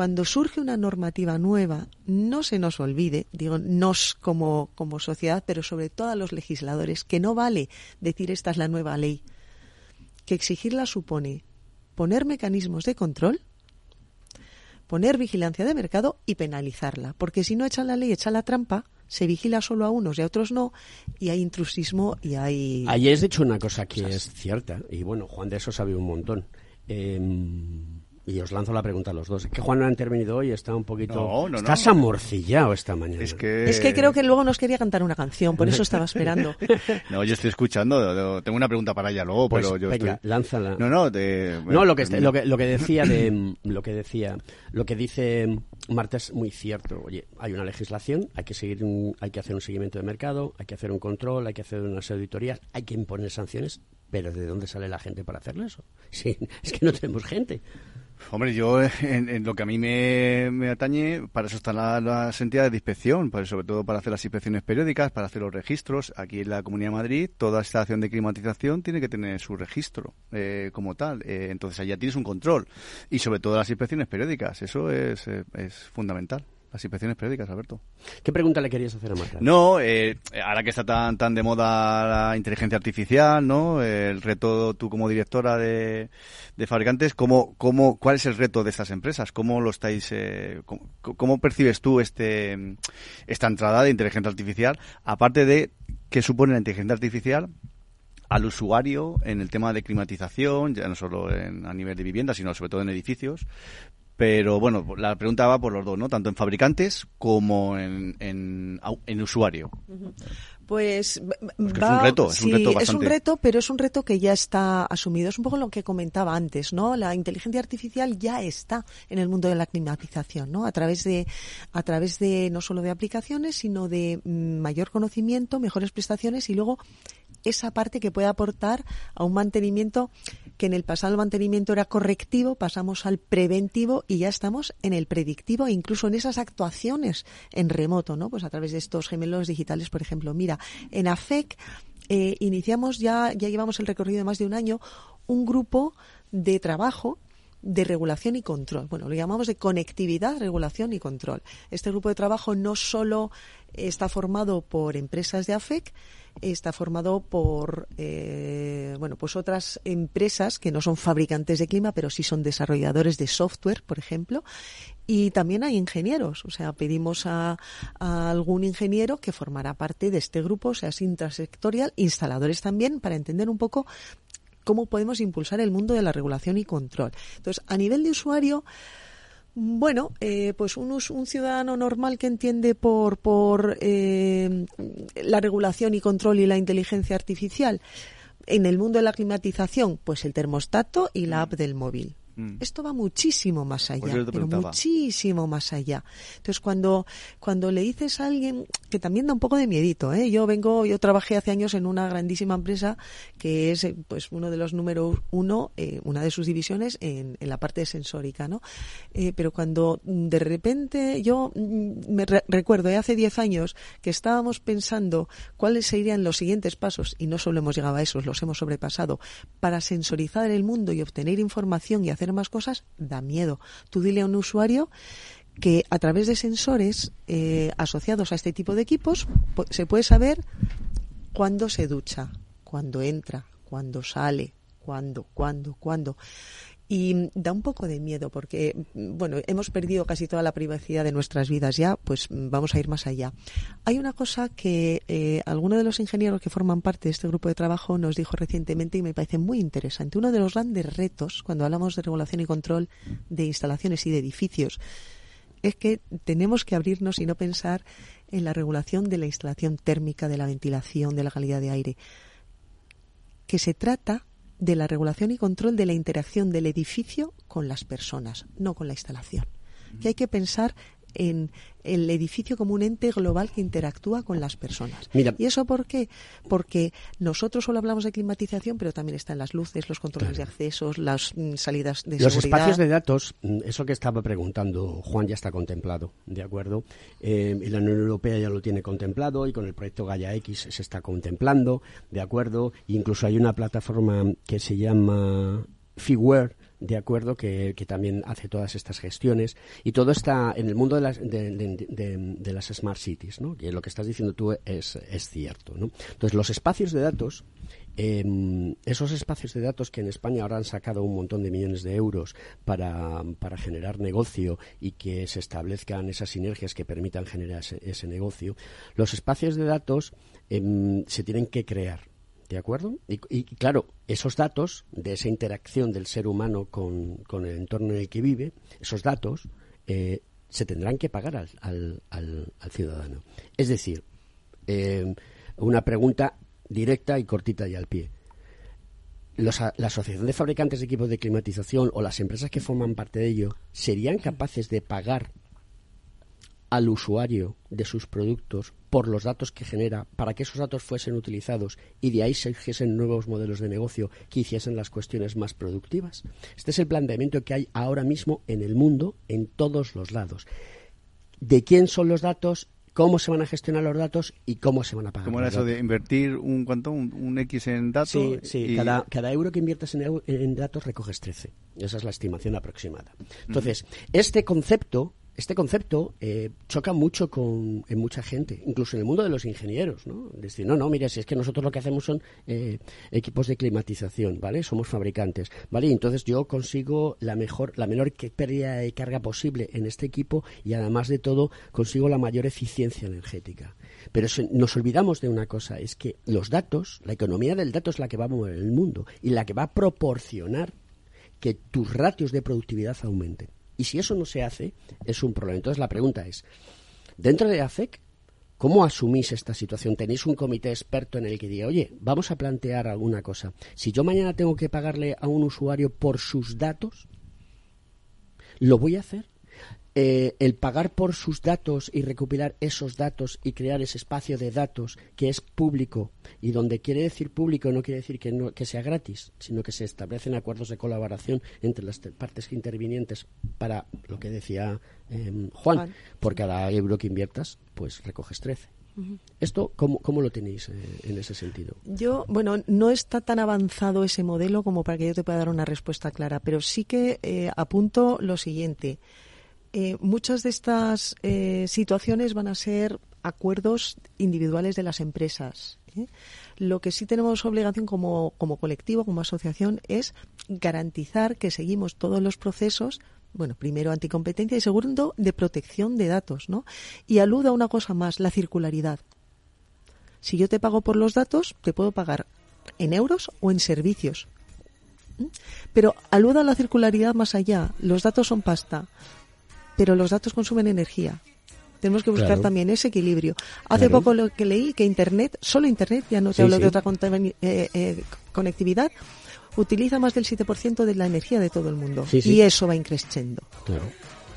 cuando surge una normativa nueva, no se nos olvide, digo, nos como, como sociedad, pero sobre todo a los legisladores, que no vale decir esta es la nueva ley, que exigirla supone poner mecanismos de control, poner vigilancia de mercado y penalizarla, porque si no echan la ley, echan la trampa, se vigila solo a unos y a otros no, y hay intrusismo y hay... Ahí es dicho una cosa que es cierta, y bueno, Juan de eso sabe un montón. Em, y os lanzo la pregunta a los dos. que Juan no ha intervenido hoy, está un poquito... No, no, Estás amorcillado esta mañana. Es que... es que creo que luego nos quería cantar una canción, por eso estaba esperando. no, yo estoy escuchando, tengo una pregunta para ella luego, pues pero yo venga, lánzala. No, no, no lo que, lo que, lo que decía de... Lo que decía... Lo que dice Marta es muy cierto. Oye, hay una legislación, hay que seguir hay que hacer un seguimiento de mercado, hay que hacer un control, hay que hacer unas auditorías, hay que imponer sanciones, pero ¿de dónde sale la gente para hacerlo eso? Sí, es que no tenemos gente. Hombre, yo en, lo que a mí me, atañe, para eso están las, entidades de inspección, pues sobre todo para hacer las inspecciones periódicas, para hacer los registros. Aquí en la Comunidad de Madrid, toda estación de climatización tiene que tener su registro eh, como tal. Eh, entonces allá tienes un control. Y sobre todo las inspecciones periódicas, eso es, eh, es fundamental. Las inspecciones periódicas, Alberto. ¿Qué pregunta le querías hacer a Marta? No, eh, ahora que está tan tan de moda la inteligencia artificial, ¿no? El reto, tú como directora de, fabricantes, ¿cómo, cómo, ¿cuál es el reto de estas empresas? ¿Cómo lo estáis, eh, cómo, percibes tú este esta entrada de inteligencia artificial? Aparte de qué supone la inteligencia artificial al usuario en el tema de climatización, ya no solo en, a nivel de vivienda, sino sobre todo en edificios, pero bueno, la pregunta va por los dos, ¿no? Tanto en fabricantes como en, en, usuario. Pues es un reto, es un reto es un reto, pero es un reto que ya está asumido. Es un poco lo que comentaba antes, ¿no? La inteligencia artificial ya está en el mundo de la climatización, ¿no? A través de, a través de no solo de aplicaciones, sino de mm, mayor conocimiento, mejores prestaciones y luego esa parte que puede aportar a un mantenimiento que en el pasado el mantenimiento era correctivo, pasamos al preventivo y ya estamos en el predictivo e incluso en esas actuaciones en remoto, ¿no? Pues a través de estos gemelos digitales, por ejemplo. Mira, en AFEC eh, iniciamos ya, ya llevamos el recorrido de más de un año, un grupo de trabajo de regulación y control. Bueno, lo llamamos de conectividad, regulación y control. Este grupo de trabajo no solo está formado por empresas de AFEC, está formado por eh, bueno pues otras empresas que no son fabricantes de clima pero sí son desarrolladores de software por ejemplo y también hay ingenieros o sea pedimos a, algún ingeniero que formará parte de este grupo o sea es intrasectorial instaladores también para entender un poco cómo podemos impulsar el mundo de la regulación y control entonces a nivel de usuario bueno, eh, pues un, ciudadano normal que entiende por, por eh, la regulación y control y la inteligencia artificial. En el mundo de la climatización, pues el termostato y la app del móvil. Mm. Esto va muchísimo más pues allá, pero muchísimo más allá. Entonces, cuando, cuando le dices a alguien, que también da un poco de miedito, ¿eh? yo vengo, yo trabajé hace años en una grandísima empresa que es pues uno de los números uno, eh, una de sus divisiones en, en, la parte sensórica, ¿no? Eh, pero cuando de repente yo mm, me recuerdo, ¿eh? hace 10 años, que estábamos pensando cuáles serían los siguientes pasos, y no solo hemos llegado a esos, los hemos sobrepasado, para sensorizar el mundo y obtener información y hacer más cosas, da miedo. Tú dile a un usuario que a través de sensores eh, asociados a este tipo de equipos se puede saber cuándo se ducha, cuándo entra, cuándo sale, cuándo, cuándo, cuándo. Y da un poco de miedo porque, bueno, hemos perdido casi toda la privacidad de nuestras vidas ya, pues vamos a ir más allá. Hay una cosa que eh, alguno de los ingenieros que forman parte de este grupo de trabajo nos dijo recientemente y me parece muy interesante. Uno de los grandes retos cuando hablamos de regulación y control de instalaciones y de edificios es que tenemos que abrirnos y no pensar en la regulación de la instalación térmica, de la ventilación, de la calidad de aire, que se trata de la regulación y control de la interacción del edificio con las personas, no con la instalación. Que hay que pensar en el edificio como un ente global que interactúa con las personas. Mira. ¿Y eso por qué? Porque nosotros solo hablamos de climatización, pero también están las luces, los controles de accesos, las mm, salidas de Los seguridad. espacios de datos, mm, eso que estaba preguntando Juan ya está contemplado, ¿de acuerdo? Eh, y la Unión Europea ya lo tiene contemplado y con el proyecto Gaia X se está contemplando, ¿de acuerdo? incluso hay una plataforma que se llama Figware, de acuerdo, que, también hace todas estas gestiones. Y todo está en el mundo de las, de las smart cities, ¿no? Que lo que estás diciendo tú es, es cierto, ¿no? Entonces, los espacios de datos, eh, esos espacios de datos que en España ahora han sacado un montón de millones de euros para, para generar negocio y que se establezcan esas sinergias que permitan generar ese, ese negocio, los espacios de datos em, se tienen que crear. ¿De acuerdo? Y, claro, esos datos de esa interacción del ser humano con, con el entorno en el que vive, esos datos eh, se tendrán que pagar al, al, al- al ciudadano. Es decir, eh, una pregunta directa y cortita y al pie. Los la Asociación de Fabricantes de Equipos de Climatización o las empresas que forman parte de ello serían capaces de pagar al usuario de sus productos por los datos que genera para que esos datos fuesen utilizados y de ahí surgiesen nuevos modelos de negocio que hiciesen las cuestiones más productivas. Este es el planteamiento que hay ahora mismo en el mundo, en todos los lados. ¿De quién son los datos? ¿Cómo se van a gestionar los datos? ¿Y cómo se van a pagar? ¿Cómo era eso datos? de invertir un cuánto? Un, un X en datos. Sí, sí. y- Cada, cada euro que inviertas en, en datos recoges 13. Esa es la estimación aproximada. Entonces, este concepto, este concepto eh, choca mucho con en mucha gente, incluso en el mundo de los ingenieros, ¿no? Decir, no, no, mira, si es que nosotros lo que hacemos son eh, equipos de climatización, ¿vale? Somos fabricantes, ¿vale? Y entonces yo consigo la mejor, la menor pérdida de carga posible en este equipo y además de todo consigo la mayor eficiencia energética. Pero nos olvidamos de una cosa, es que los datos, la economía del dato es la que va a mover el mundo y la que va a proporcionar que tus ratios de productividad aumenten. Y si eso no se hace, es un problema. Entonces la pregunta es, dentro de AFEC, ¿cómo asumís esta situación? ¿Tenéis un comité experto en el que diga, oye, vamos a plantear alguna cosa? Si yo mañana tengo que pagarle a un usuario por sus datos, ¿lo voy a hacer? Eh, el pagar por sus datos y recopilar esos datos y crear ese espacio de datos que es público y donde quiere decir público no quiere decir que, no, que sea gratis, sino que se establecen acuerdos de colaboración entre las te- partes intervinientes para lo que decía eh, Juan, Juan, por cada euro que inviertas, pues recoges 13. ¿Esto cómo, cómo lo tenéis eh, en ese sentido? Yo, bueno, no está tan avanzado ese modelo como para que yo te pueda dar una respuesta clara, pero sí que eh, apunto lo siguiente. Eh, muchas de estas eh, situaciones van a ser acuerdos individuales de las empresas. ¿eh? Lo que sí tenemos obligación como, como colectivo, como asociación, es garantizar que seguimos todos los procesos bueno, primero anticompetencia y segundo de protección de datos, ¿no? Y aludo a una cosa más, la circularidad. Si yo te pago por los datos, te puedo pagar en euros o en servicios. Pero aludo a la circularidad más allá. Los datos son pasta, pero los datos consumen energía. Tenemos que buscar Claro. también ese equilibrio. Hace Claro. poco lo que leí que Internet, solo Internet, ya no te Sí, hablo sí. de otra eh, eh, conectividad, utiliza más del 7% de la energía de todo el mundo. Sí. Y eso va increciendo. Claro.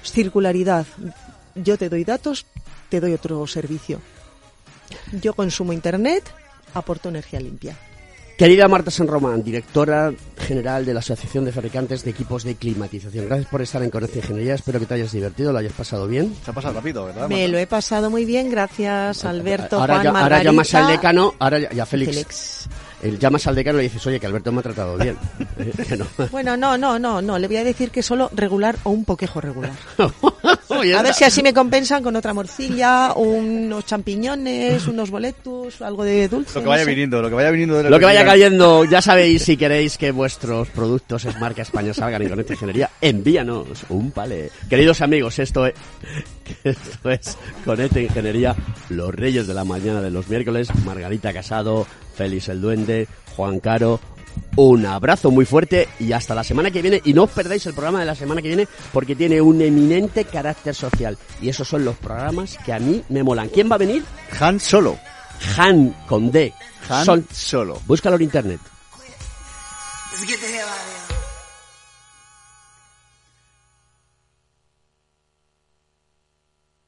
Circularidad. Yo te doy datos, te doy otro servicio. Yo consumo Internet, aporto energía limpia. Querida Marta San Román, directora general de la Asociación de Fabricantes de Equipos de Climatización. Gracias por estar en Conecta Ingeniería. Espero que te hayas divertido, lo hayas pasado bien. Se ha pasado rápido, ¿verdad? Me lo he pasado muy bien, gracias Alberto, ahora, Juan, ya- ahora al decano, ahora ya, ya Félix, Félix. El- llamas al decano y le dices, oye, que Alberto me ha tratado bien. Eh, no. Bueno, no, no, no, no, le voy a decir que solo regular o un poquejo regular. Oye, A ver si así me compensan con otra morcilla, unos champiñones, unos boletus, algo de dulce. Lo que no vaya sé. viniendo, lo que vaya viniendo de la Lo que vaya cayendo, ya sabéis, si queréis que vuestros productos es marca España salgan en Conecta Ingeniería, envíanos un pale. Queridos amigos, esto es, esto es Conecta Ingeniería, los reyes de la mañana de los miércoles, Margarita Casado, Félix el Duende, Juan Caro. Un abrazo muy fuerte y hasta la semana que viene. Y no os perdáis el programa de la semana que viene porque tiene un eminente carácter social. Y esos son los programas que a mí me molan. ¿Quién va a venir? Han Solo. Han con D. Han Sol- Solo. Búscalo en internet.